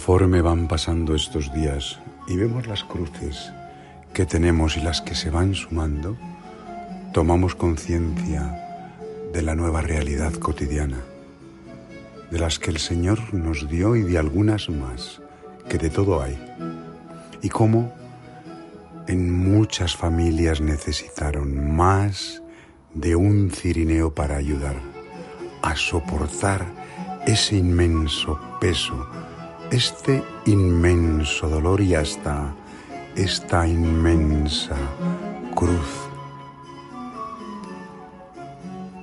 Conforme van pasando estos días y vemos las cruces que tenemos y las que se van sumando, tomamos conciencia de la nueva realidad cotidiana, de las que el Señor nos dio y de algunas más, que de todo hay, y cómo en muchas familias necesitaron más de un cirineo para ayudar a soportar ese inmenso peso, este inmenso dolor y hasta esta inmensa cruz.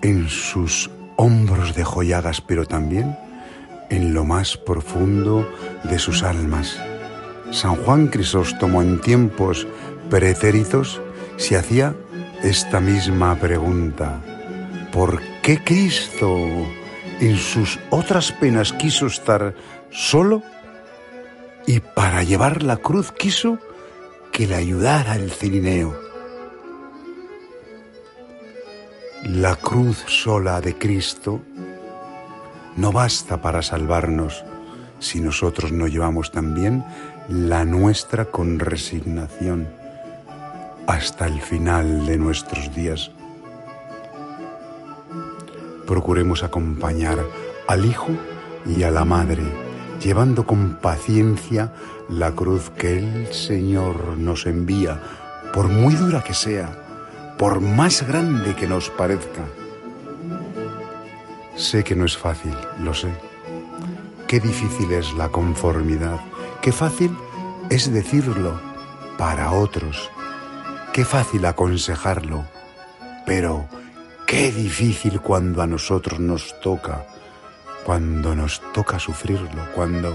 En sus hombros de joyagas, pero también en lo más profundo de sus almas. San Juan Crisóstomo en tiempos pretéritos se hacía esta misma pregunta. ¿Por qué Cristo en sus otras penas quiso estar solo y para llevar la cruz quiso que le ayudara el cirineo. La cruz sola de Cristo no basta para salvarnos si nosotros no llevamos también la nuestra con resignación hasta el final de nuestros días. Procuremos acompañar al Hijo y a la Madre, llevando con paciencia la cruz que el Señor nos envía, por muy dura que sea, por más grande que nos parezca. Sé que no es fácil, lo sé. Qué difícil es la conformidad, qué fácil es decirlo para otros, qué fácil aconsejarlo, pero qué difícil cuando a nosotros nos toca, cuando nos toca sufrirlo, cuando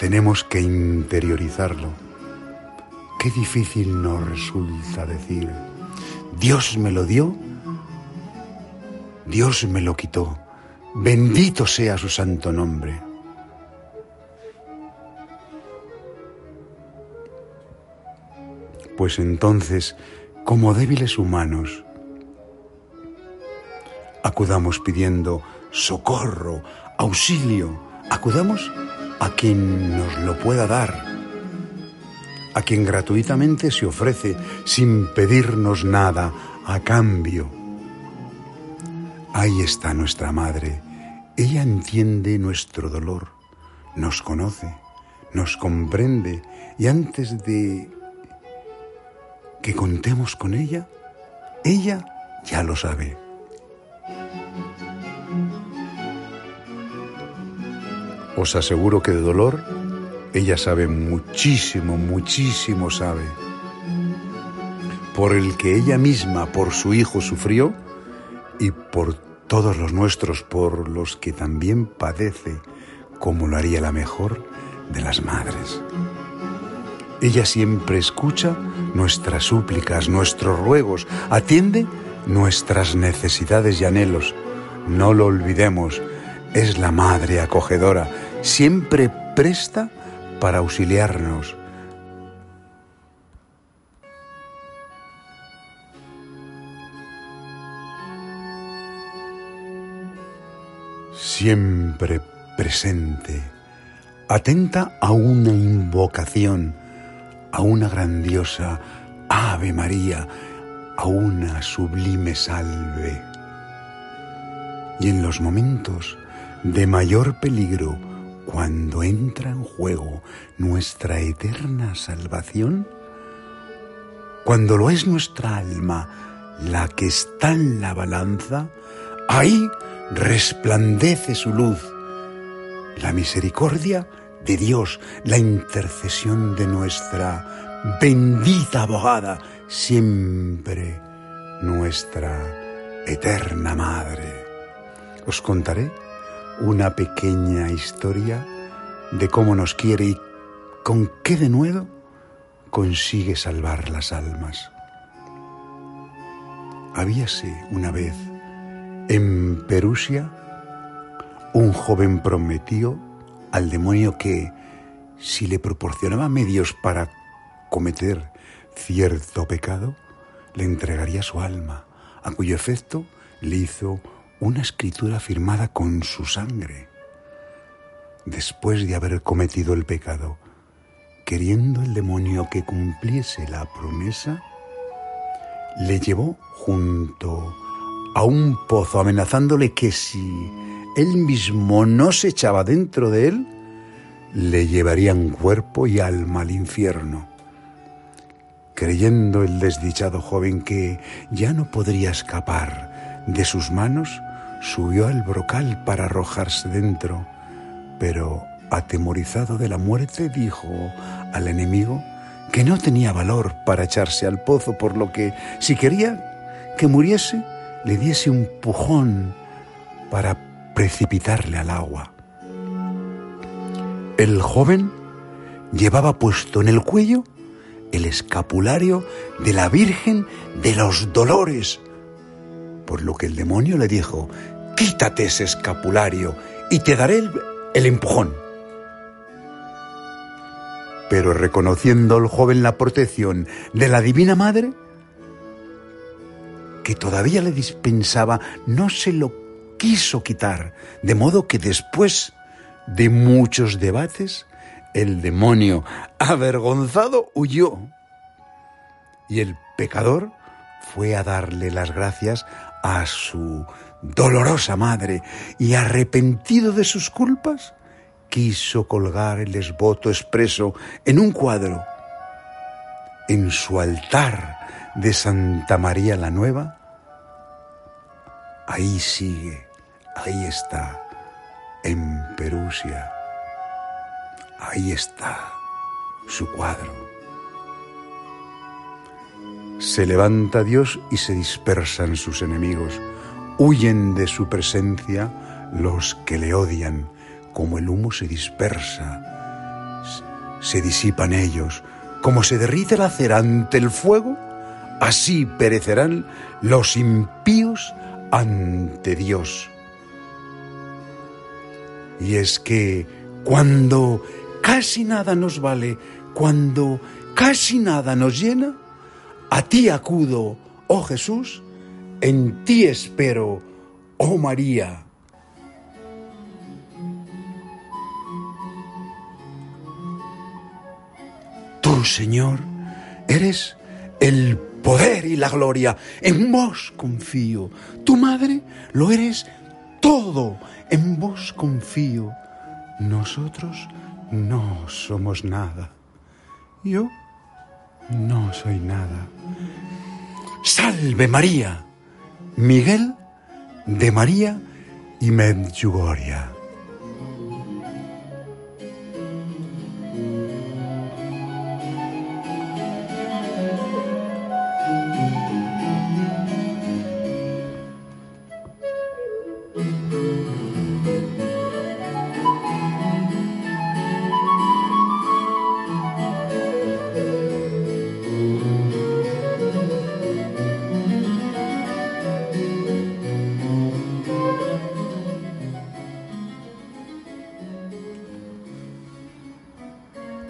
tenemos que interiorizarlo. Qué difícil nos resulta decir, Dios me lo dio, Dios me lo quitó, bendito sea su santo nombre. Pues entonces, como débiles humanos, acudamos pidiendo socorro, auxilio, acudamos a quien nos lo pueda dar, a quien gratuitamente se ofrece sin pedirnos nada a cambio. Ahí está nuestra Madre. Ella entiende nuestro dolor, nos conoce, nos comprende y antes de que contemos con ella, ella ya lo sabe. Os aseguro que de dolor ella sabe muchísimo, muchísimo sabe. Por el que ella misma, por su hijo, sufrió y por todos los nuestros, por los que también padece, como lo haría la mejor de las madres. Ella siempre escucha nuestras súplicas, nuestros ruegos, atiende nuestras necesidades y anhelos. No lo olvidemos, es la madre acogedora, siempre presta para auxiliarnos. Siempre presente, atenta a una invocación, a una grandiosa Ave María, a una sublime salve. Y en los momentos de mayor peligro, cuando entra en juego nuestra eterna salvación, cuando lo es nuestra alma la que está en la balanza, ahí resplandece su luz, la misericordia de Dios, la intercesión de nuestra bendita abogada, siempre nuestra eterna Madre. Os contaré una pequeña historia de cómo nos quiere y con qué denuedo consigue salvar las almas. Habíase una vez en Perusia un joven prometió al demonio que si le proporcionaba medios para cometer cierto pecado, le entregaría su alma, a cuyo efecto le hizo una escritura firmada con su sangre. después de haber cometido el pecado, queriendo el demonio que cumpliese la promesa, le llevó junto a un pozo amenazándole que si él mismo no se echaba dentro de él, le llevarían cuerpo y alma al infierno. Creyendo el desdichado joven que ya no podría escapar de sus manos, subió al brocal para arrojarse dentro, pero atemorizado de la muerte dijo al enemigo que no tenía valor para echarse al pozo, por lo que si quería que muriese, le diese un pujón para precipitarle al agua. El joven llevaba puesto en el cuello el escapulario de la Virgen de los Dolores, por lo que el demonio le dijo, quítate ese escapulario y te daré el, empujón. Pero reconociendo el joven la protección de la Divina Madre, que todavía le dispensaba, no se lo quiso quitar, de modo que después de muchos debates, el demonio, avergonzado, huyó. Y el pecador fue a darle las gracias a su dolorosa madre y arrepentido de sus culpas, quiso colgar el esboto expreso en un cuadro. En su altar de Santa María la Nueva, ahí sigue, ahí está, en Perusia. Ahí está su cuadro. Se levanta Dios y se dispersan sus enemigos. Huyen de su presencia los que le odian, como el humo se dispersa. Se disipan ellos, como se derrite la cera ante el fuego, así perecerán los impíos ante Dios. Y es que cuando casi nada nos vale, cuando casi nada nos llena, a ti acudo, oh Jesús, en ti espero, oh María. Tú, Señor, eres el poder y la gloria. En vos confío. Tu madre lo eres todo. En vos confío. Nosotros no somos nada. Yo no soy nada. Salve María. Miguel de María y Medjugorje.